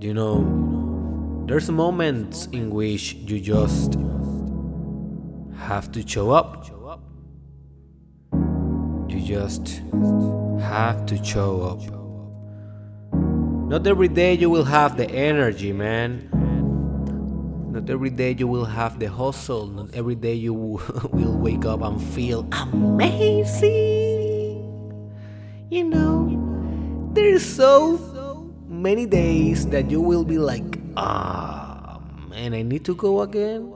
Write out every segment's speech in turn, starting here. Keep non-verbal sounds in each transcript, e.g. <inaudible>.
You know, there's moments in which you just have to show up. You just have to show up. Not every day you will have the energy, man. Not every day you will have the hustle. Not every day you <laughs> will wake up and feel amazing. You know, there's so many days that you will be like, ah, man, I need to go again.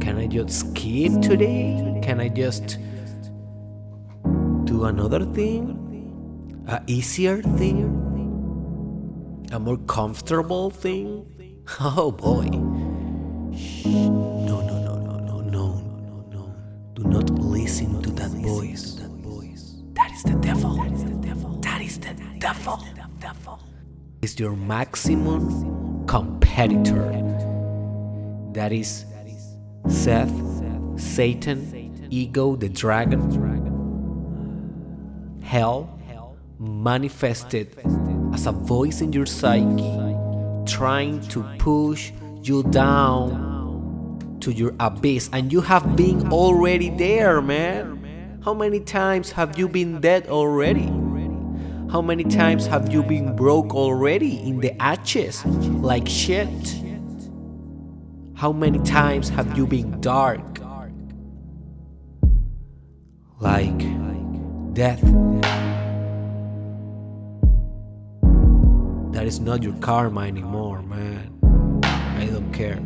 Can I just skip today? Can I just do another thing? A easier thing? A more comfortable thing? <laughs> Oh boy. No, no, no, no, no, no, no, no. Do not listen to that voice. That is the devil. That is the devil. That is the devil. Is your maximum competitor. That is Seth, Satan, ego, the dragon, hell manifested as a voice in your psyche trying to push you down to your abyss. And you have been already there man. How many times have you been dead already how many times have you been broke already in the ashes like shit how many times have you been dark like death that is not your karma anymore man I don't care.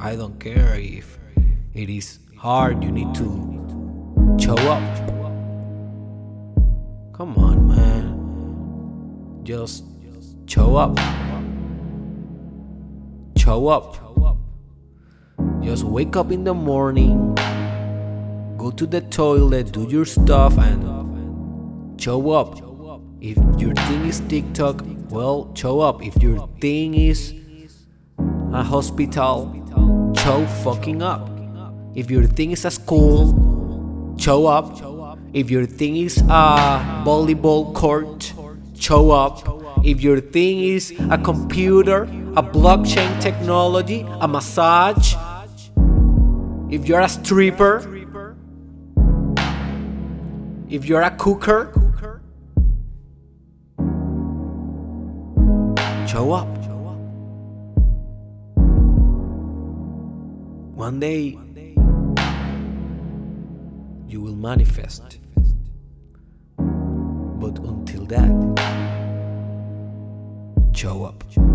I don't care if it is hard, you need to show up. Come on, man. Just show up. Show up. Just wake up in the morning, go to the toilet, do your stuff, and show up. If your thing is TikTok, well, show up. If your thing is a hospital, show fucking up. If your thing is a school, show up. If your thing is a volleyball court, show up. If your thing is a computer, a blockchain technology, a massage, if you're a stripper, if you're a cooker, show up. One day, you will manifest. That, show up.